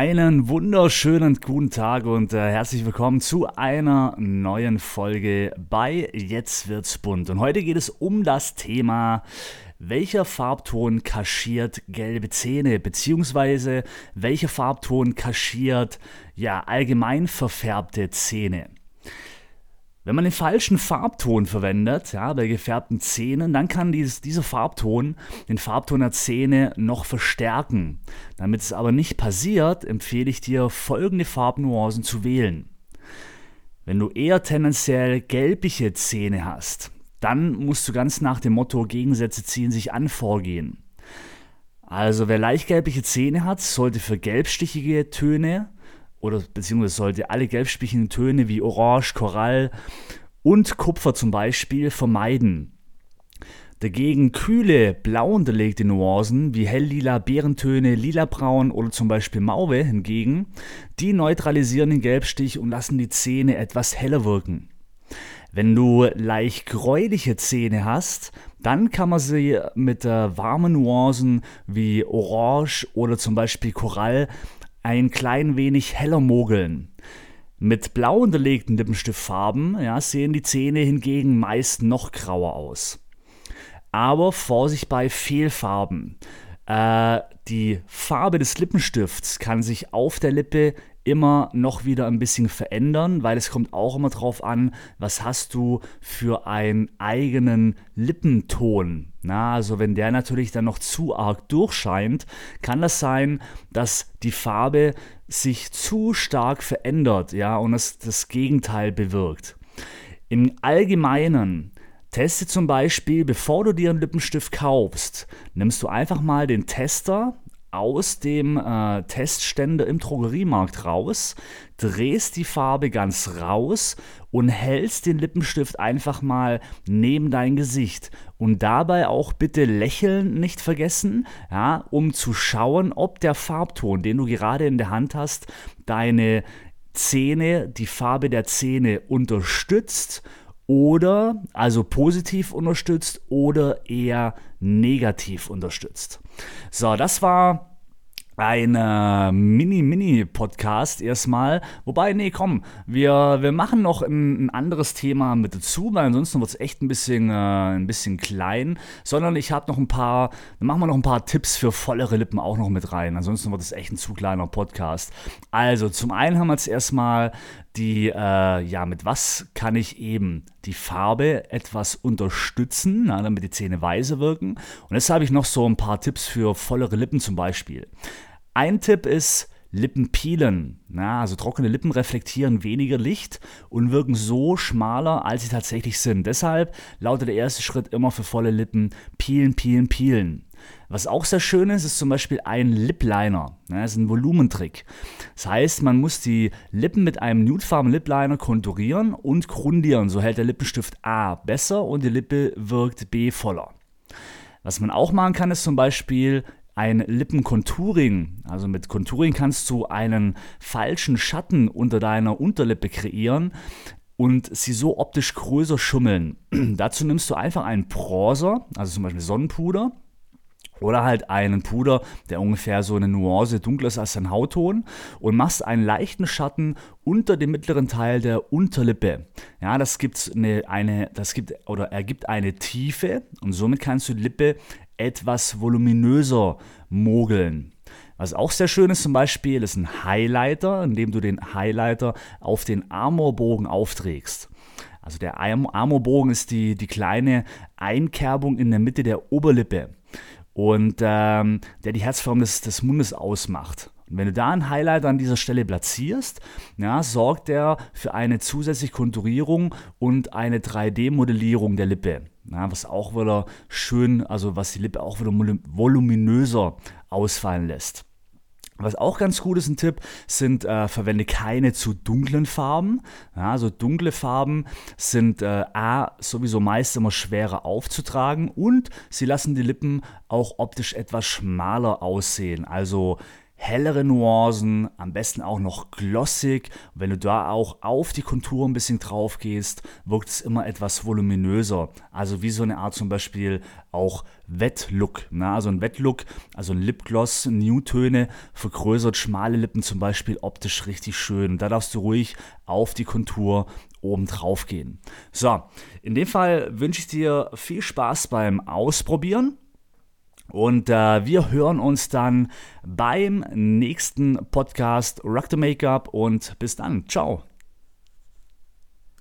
Einen wunderschönen guten Tag und äh, herzlich willkommen zu einer neuen Folge bei Jetzt wird's bunt. Und heute geht es um das Thema welcher Farbton kaschiert gelbe Zähne, beziehungsweise welcher Farbton kaschiert ja allgemein verfärbte Zähne. Wenn man den falschen Farbton verwendet, ja, bei gefärbten Zähnen, dann kann dieses, dieser Farbton den Farbton der Zähne noch verstärken. Damit es aber nicht passiert, empfehle ich dir, folgende Farbnuancen zu wählen. Wenn du eher tendenziell gelbliche Zähne hast, dann musst du ganz nach dem Motto Gegensätze ziehen sich an vorgehen. Also wer leichtgelbliche Zähne hat, sollte für gelbstichige Töne oder beziehungsweise sollte alle gelbstichigen Töne wie Orange, Korall und Kupfer zum Beispiel vermeiden. Dagegen kühle, blau unterlegte Nuancen wie helllila, Beerentöne, lilabraun oder zum Beispiel Mauve hingegen, die neutralisieren den Gelbstich und lassen die Zähne etwas heller wirken. Wenn du leicht gräuliche Zähne hast, dann kann man sie mit äh, warmen Nuancen wie Orange oder zum Beispiel Korall ein klein wenig heller mogeln. Mit blau unterlegten Lippenstiftfarben ja, sehen die Zähne hingegen meist noch grauer aus. Aber Vorsicht bei Fehlfarben. Äh, die Farbe des Lippenstifts kann sich auf der Lippe immer noch wieder ein bisschen verändern, weil es kommt auch immer drauf an, was hast du für einen eigenen Lippenton. Na, also wenn der natürlich dann noch zu arg durchscheint, kann das sein, dass die Farbe sich zu stark verändert, ja, und es das Gegenteil bewirkt. Im Allgemeinen Teste zum Beispiel, bevor du dir einen Lippenstift kaufst, nimmst du einfach mal den Tester aus dem äh, Testständer im Drogeriemarkt raus, drehst die Farbe ganz raus und hältst den Lippenstift einfach mal neben dein Gesicht. Und dabei auch bitte lächeln nicht vergessen, ja, um zu schauen, ob der Farbton, den du gerade in der Hand hast, deine Zähne, die Farbe der Zähne unterstützt oder also positiv unterstützt oder eher negativ unterstützt. So, das war ein äh, Mini-Mini-Podcast erstmal. Wobei, nee, komm, wir, wir machen noch ein, ein anderes Thema mit dazu, weil ansonsten wird es echt ein bisschen, äh, ein bisschen klein. Sondern ich habe noch ein paar, dann machen wir noch ein paar Tipps für vollere Lippen auch noch mit rein. Ansonsten wird es echt ein zu kleiner Podcast. Also, zum einen haben wir jetzt erstmal die, äh, ja, mit was kann ich eben die Farbe etwas unterstützen, na, damit die Zähne weißer wirken. Und jetzt habe ich noch so ein paar Tipps für vollere Lippen zum Beispiel. Ein Tipp ist, Lippen peelen. Na, also trockene Lippen reflektieren weniger Licht und wirken so schmaler, als sie tatsächlich sind. Deshalb lautet der erste Schritt immer für volle Lippen peelen, peelen, peelen. Was auch sehr schön ist, ist zum Beispiel ein Lip Liner. Das ist ein Volumentrick. Das heißt, man muss die Lippen mit einem nudefarben Lip Liner konturieren und grundieren. So hält der Lippenstift A besser und die Lippe wirkt B voller. Was man auch machen kann, ist zum Beispiel ein Lippencontouring. Also mit Contouring kannst du einen falschen Schatten unter deiner Unterlippe kreieren und sie so optisch größer schummeln. Dazu nimmst du einfach einen Bronzer, also zum Beispiel Sonnenpuder, oder halt einen Puder, der ungefähr so eine Nuance dunkler ist als dein Hautton und machst einen leichten Schatten unter dem mittleren Teil der Unterlippe. Ja, das gibt eine, eine, das gibt oder ergibt eine Tiefe und somit kannst du die Lippe etwas voluminöser mogeln. Was auch sehr schön ist zum Beispiel, ist ein Highlighter, indem du den Highlighter auf den Amorbogen aufträgst. Also der Amorbogen ist die, die kleine Einkerbung in der Mitte der Oberlippe und ähm, der die Herzform des, des Mundes ausmacht. Und wenn du da ein Highlight an dieser Stelle platzierst, ja, sorgt er für eine zusätzliche Konturierung und eine 3D-Modellierung der Lippe. Ja, was auch wieder schön, also was die Lippe auch wieder voluminöser ausfallen lässt. Was auch ganz gut ist, ein Tipp, sind, äh, verwende keine zu dunklen Farben. Ja, also dunkle Farben sind äh, A, sowieso meist immer schwerer aufzutragen und sie lassen die Lippen auch optisch etwas schmaler aussehen. Also hellere Nuancen, am besten auch noch glossig. Wenn du da auch auf die Kontur ein bisschen drauf gehst, wirkt es immer etwas voluminöser. Also wie so eine Art zum Beispiel auch Wettlook. Ne? Also ein Wettlook, also ein Lipgloss, Newtöne, vergrößert schmale Lippen zum Beispiel optisch richtig schön. da darfst du ruhig auf die Kontur oben drauf gehen. So, in dem Fall wünsche ich dir viel Spaß beim Ausprobieren. Und äh, wir hören uns dann beim nächsten Podcast Rock the Makeup und bis dann. Ciao.